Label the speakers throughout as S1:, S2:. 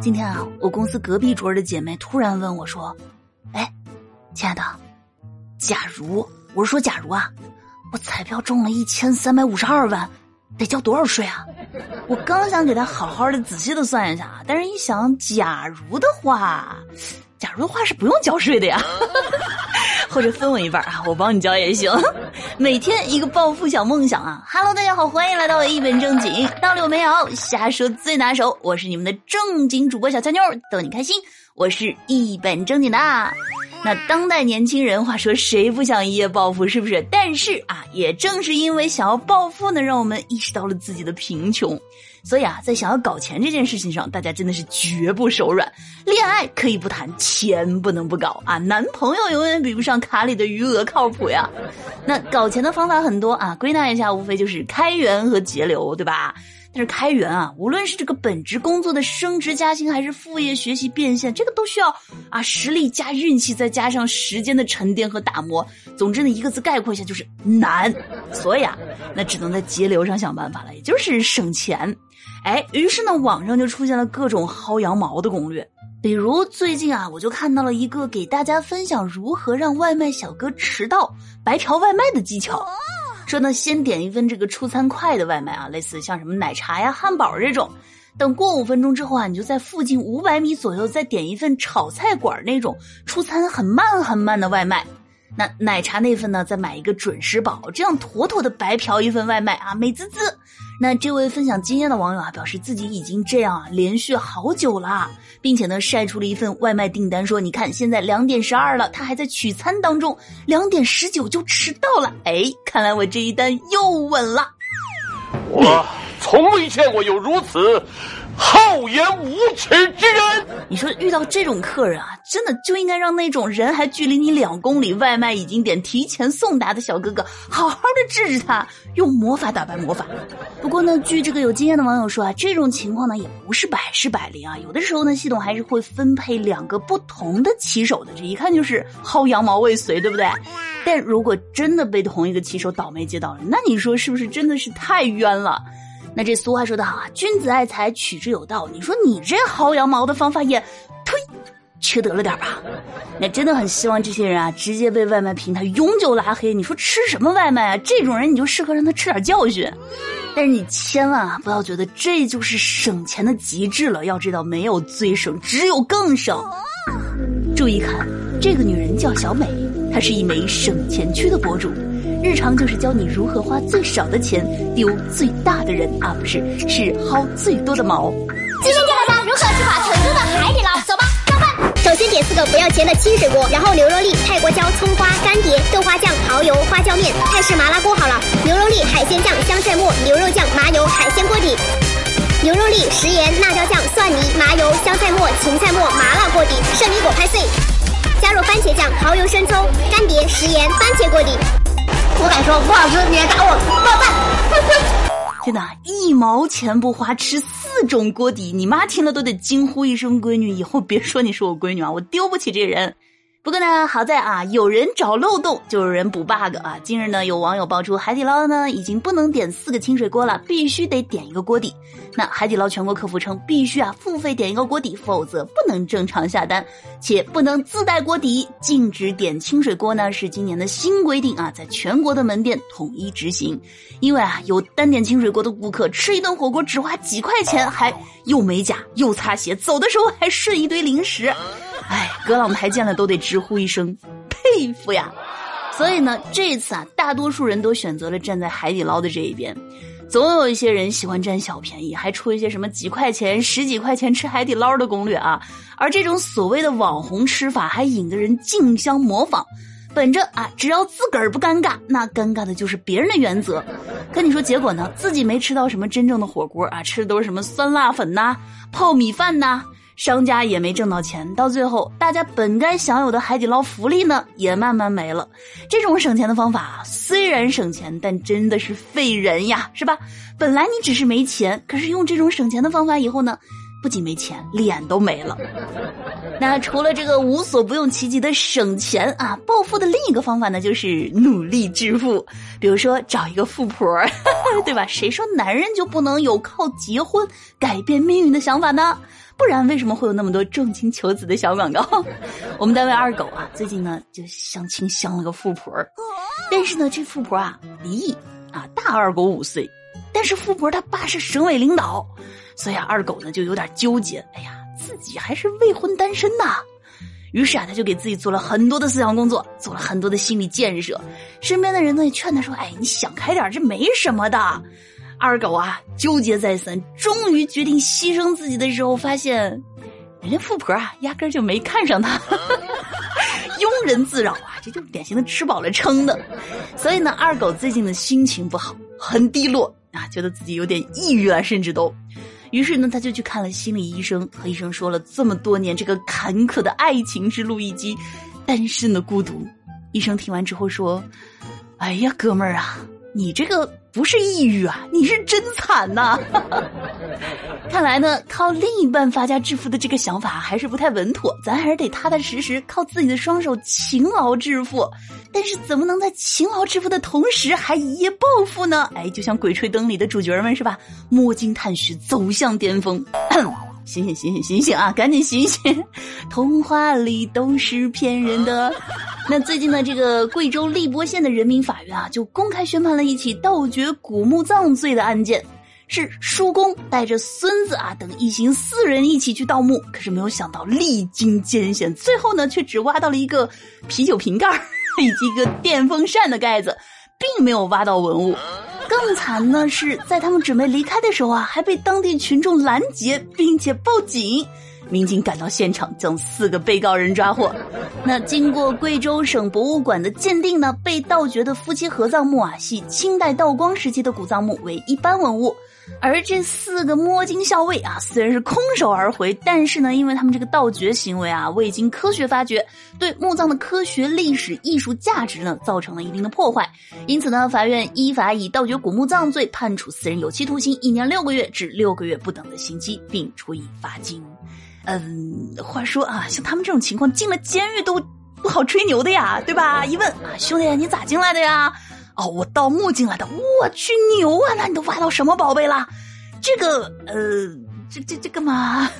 S1: 今天啊，我公司隔壁桌的姐妹突然问我说：“哎，亲爱的，假如我是说假如啊，我彩票中了一千三百五十二万，得交多少税啊？”我刚想给她好好的、仔细的算一下，但是一想，假如的话，假如的话是不用交税的呀。或者分我一半啊，我帮你交也行。每天一个暴富小梦想啊！Hello，大家好，欢迎来到一本正经，道理我没有，瞎说最拿手。我是你们的正经主播小俏妞，逗你开心。我是一本正经的。那当代年轻人，话说谁不想一夜暴富，是不是？但是啊，也正是因为想要暴富呢，让我们意识到了自己的贫穷。所以啊，在想要搞钱这件事情上，大家真的是绝不手软。恋爱可以不谈，钱不能不搞啊！男朋友永远比不上卡里的余额靠谱呀。那搞钱的方法很多啊，归纳一下，无非就是开源和节流，对吧？但是开源啊，无论是这个本职工作的升职加薪，还是副业学习变现，这个都需要啊实力加运气，再加上时间的沉淀和打磨。总之呢，一个字概括一下就是难。所以啊，那只能在节流上想办法了，也就是省钱。哎，于是呢，网上就出现了各种薅羊毛的攻略。比如最近啊，我就看到了一个给大家分享如何让外卖小哥迟到、白嫖外卖的技巧。说呢，先点一份这个出餐快的外卖啊，类似像什么奶茶呀、汉堡这种。等过五分钟之后啊，你就在附近五百米左右再点一份炒菜馆那种出餐很慢很慢的外卖。那奶茶那份呢，再买一个准时宝，这样妥妥的白嫖一份外卖啊，美滋滋。那这位分享经验的网友啊，表示自己已经这样啊连续好久了，并且呢晒出了一份外卖订单，说你看现在两点十二了，他还在取餐当中，两点十九就迟到了。哎，看来我这一单又稳了。
S2: 我从未见过有如此。厚颜无耻之人！
S1: 你说遇到这种客人啊，真的就应该让那种人还距离你两公里、外卖已经点、提前送达的小哥哥好好的治治他，用魔法打败魔法。不过呢，据这个有经验的网友说啊，这种情况呢也不是百试百灵啊，有的时候呢系统还是会分配两个不同的骑手的，这一看就是薅羊毛未遂，对不对？但如果真的被同一个骑手倒霉接到了，那你说是不是真的是太冤了？那这俗话说得好啊，君子爱财，取之有道。你说你这薅羊毛的方法也，忒缺德了点吧？那真的很希望这些人啊，直接被外卖平台永久拉黑。你说吃什么外卖啊？这种人你就适合让他吃点教训。但是你千万啊，不要觉得这就是省钱的极致了。要知道，没有最省，只有更省。注意看，这个女人叫小美，她是一枚省钱区的博主。日常就是教你如何花最少的钱丢最大的人啊，不是，是薅最多的毛。
S3: 今天教大家如何吃法成都的海底捞，走吧，上饭。首先点四个不要钱的清水锅，然后牛肉粒、泰国椒、葱花、干碟、豆花酱、蚝油、花椒面、泰式麻辣锅好了。牛肉粒、海鲜酱、香菜末、牛肉酱、麻油、海鲜锅底。牛肉粒、食盐、辣椒酱、蒜泥、麻油、香菜末、芹菜末、麻辣锅底。圣女果拍碎，加入番茄酱、蚝油、生抽、干碟、食盐、番茄锅底。我敢说，不好吃你来打我，爆饭！
S1: 真的，一毛钱不花吃四种锅底，你妈听了都得惊呼一声：“闺女，以后别说你是我闺女啊，我丢不起这人。”不过呢，好在啊，有人找漏洞就有人补 bug 啊。近日呢，有网友爆出海底捞呢已经不能点四个清水锅了，必须得点一个锅底。那海底捞全国客服称，必须啊付费点一个锅底，否则不能正常下单，且不能自带锅底。禁止点清水锅呢是今年的新规定啊，在全国的门店统一执行。因为啊，有单点清水锅的顾客吃一顿火锅只花几块钱，还又美甲又擦鞋，走的时候还顺一堆零食。哎，葛朗台见了都得直呼一声佩服呀！所以呢，这次啊，大多数人都选择了站在海底捞的这一边。总有一些人喜欢占小便宜，还出一些什么几块钱、十几块钱吃海底捞的攻略啊。而这种所谓的网红吃法，还引得人竞相模仿。本着啊，只要自个儿不尴尬，那尴尬的就是别人的原则。可你说结果呢？自己没吃到什么真正的火锅啊，吃的都是什么酸辣粉呐、泡米饭呐。商家也没挣到钱，到最后，大家本该享有的海底捞福利呢，也慢慢没了。这种省钱的方法虽然省钱，但真的是费人呀，是吧？本来你只是没钱，可是用这种省钱的方法以后呢，不仅没钱，脸都没了。那除了这个无所不用其极的省钱啊，暴富的另一个方法呢，就是努力致富。比如说找一个富婆，对吧？谁说男人就不能有靠结婚改变命运的想法呢？不然为什么会有那么多重金求子的小广告？我们单位二狗啊，最近呢就相亲相了个富婆，但是呢这富婆啊离异啊，大二狗五岁，但是富婆她爸是省委领导，所以啊二狗呢就有点纠结，哎呀自己还是未婚单身呐。于是啊，他就给自己做了很多的思想工作，做了很多的心理建设。身边的人呢也劝他说：“哎，你想开点，这没什么的。”二狗啊，纠结再三，终于决定牺牲自己的时候，发现人家富婆啊，压根就没看上他，庸人自扰啊，这就是典型的吃饱了撑的。所以呢，二狗最近的心情不好，很低落啊，觉得自己有点抑郁了，甚至都。于是呢，他就去看了心理医生，和医生说了这么多年这个坎坷的爱情之路以及单身的孤独。医生听完之后说：“哎呀，哥们儿啊，你这个不是抑郁啊，你是真惨呐！看来呢，靠另一半发家致富的这个想法还是不太稳妥，咱还是得踏踏实实靠自己的双手勤劳致富。但是怎么能在勤劳致富的同时还一夜暴富呢？哎，就像《鬼吹灯》里的主角们是吧？摸金探虚，走向巅峰。醒醒醒醒醒醒啊！赶紧醒醒！童话里都是骗人的。那最近呢，这个贵州荔波县的人民法院啊，就公开宣判了一起盗掘古墓葬罪的案件。是叔公带着孙子啊等一行四人一起去盗墓，可是没有想到历经艰险，最后呢却只挖到了一个啤酒瓶盖 以及一个电风扇的盖子，并没有挖到文物。更惨呢是在他们准备离开的时候啊，还被当地群众拦截，并且报警。民警赶到现场，将四个被告人抓获。那经过贵州省博物馆的鉴定呢，被盗掘的夫妻合葬墓啊，系清代道光时期的古葬墓，为一般文物。而这四个摸金校尉啊，虽然是空手而回，但是呢，因为他们这个盗掘行为啊，未经科学发掘，对墓葬的科学、历史、艺术价值呢，造成了一定的破坏。因此呢，法院依法以盗掘古墓葬罪判处四人有期徒刑一年六个月至六个月不等的刑期，并处以罚金。嗯，话说啊，像他们这种情况进了监狱都不好吹牛的呀，对吧？一问啊，兄弟，你咋进来的呀？哦，我盗墓进来的。我去牛啊！那你都挖到什么宝贝了？这个呃，这这这干嘛？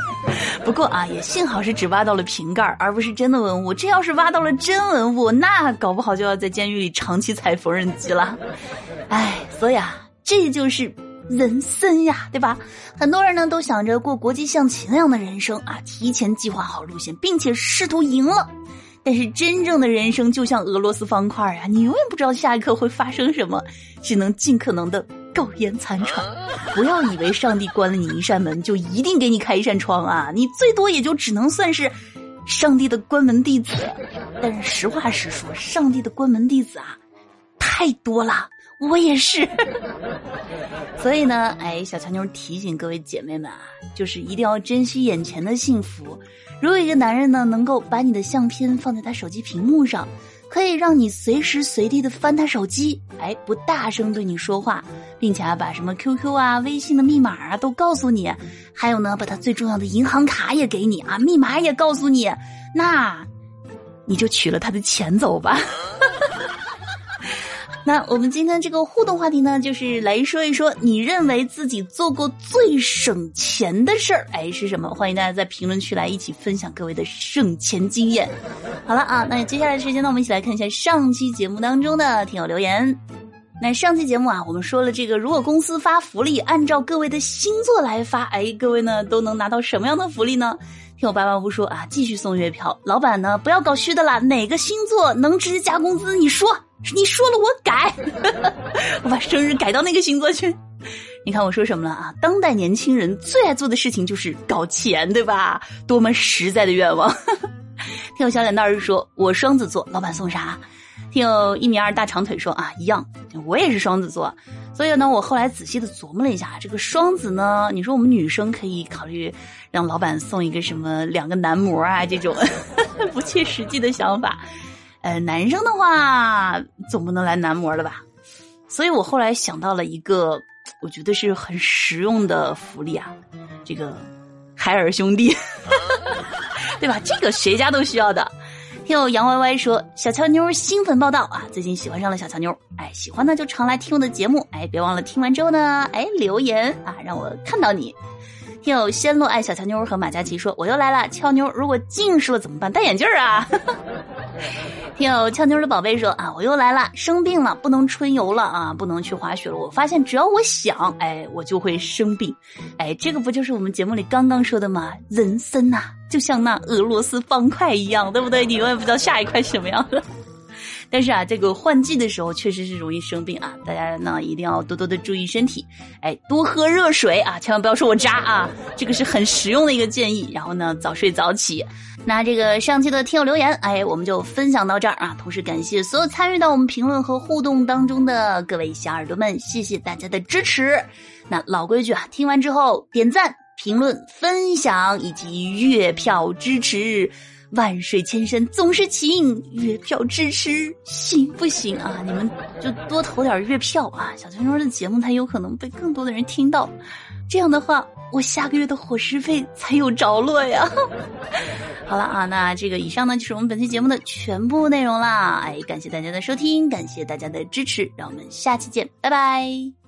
S1: 不过啊，也幸好是只挖到了瓶盖，而不是真的文物。这要是挖到了真文物，那搞不好就要在监狱里长期踩缝纫机了。哎，所以啊，这就是。人生呀，对吧？很多人呢都想着过国际象棋那样的人生啊，提前计划好路线，并且试图赢了。但是真正的人生就像俄罗斯方块啊，你永远不知道下一刻会发生什么，只能尽可能的苟延残喘。不要以为上帝关了你一扇门就一定给你开一扇窗啊，你最多也就只能算是上帝的关门弟子。但是实话实说，上帝的关门弟子啊，太多了。我也是，所以呢，哎，小强妞提醒各位姐妹们啊，就是一定要珍惜眼前的幸福。如果一个男人呢，能够把你的相片放在他手机屏幕上，可以让你随时随地的翻他手机，哎，不大声对你说话，并且啊，把什么 QQ 啊、微信的密码啊都告诉你，还有呢，把他最重要的银行卡也给你啊，密码也告诉你，那你就取了他的钱走吧。那我们今天这个互动话题呢，就是来说一说你认为自己做过最省钱的事儿，哎，是什么？欢迎大家在评论区来一起分享各位的省钱经验。好了啊，那接下来时间呢，我们一起来看一下上期节目当中的听友留言。那上期节目啊，我们说了这个，如果公司发福利，按照各位的星座来发，哎，各位呢都能拿到什么样的福利呢？听我八八五说啊，继续送月票。老板呢，不要搞虚的啦，哪个星座能直接加工资？你说。你说了我改，我把生日改到那个星座去。你看我说什么了啊？当代年轻人最爱做的事情就是搞钱，对吧？多么实在的愿望。听我小脸蛋儿说，我双子座，老板送啥？听有一米二大长腿说啊，一样，我也是双子座。所以呢，我后来仔细的琢磨了一下，这个双子呢，你说我们女生可以考虑让老板送一个什么两个男模啊这种 不切实际的想法。呃，男生的话总不能来男模了吧？所以我后来想到了一个，我觉得是很实用的福利啊，这个海尔兄弟，对吧？这个谁家都需要的。听友杨歪歪说，小乔妞新粉报道啊，最近喜欢上了小乔妞，哎，喜欢呢就常来听我的节目，哎，别忘了听完之后呢，哎，留言啊，让我看到你。听友仙落爱小乔妞和马佳琪说：“我又来了，俏妞，如果近视了怎么办？戴眼镜啊。” 听友俏妞的宝贝说：“啊，我又来了，生病了，不能春游了啊，不能去滑雪了。我发现只要我想，哎，我就会生病。哎，这个不就是我们节目里刚刚说的吗？人生呐，就像那俄罗斯方块一样，对不对？你永远不知道下一块什么样的。”但是啊，这个换季的时候确实是容易生病啊，大家呢一定要多多的注意身体，哎，多喝热水啊，千万不要说我渣啊，这个是很实用的一个建议。然后呢，早睡早起。那这个上期的听友留言，哎，我们就分享到这儿啊。同时感谢所有参与到我们评论和互动当中的各位小耳朵们，谢谢大家的支持。那老规矩啊，听完之后点赞、评论、分享以及月票支持。万水千山总是情，月票支持行不行啊？你们就多投点月票啊！小圈圈的节目才有可能被更多的人听到，这样的话，我下个月的伙食费才有着落呀。好了啊，那这个以上呢就是我们本期节目的全部内容啦。哎，感谢大家的收听，感谢大家的支持，让我们下期见，拜拜。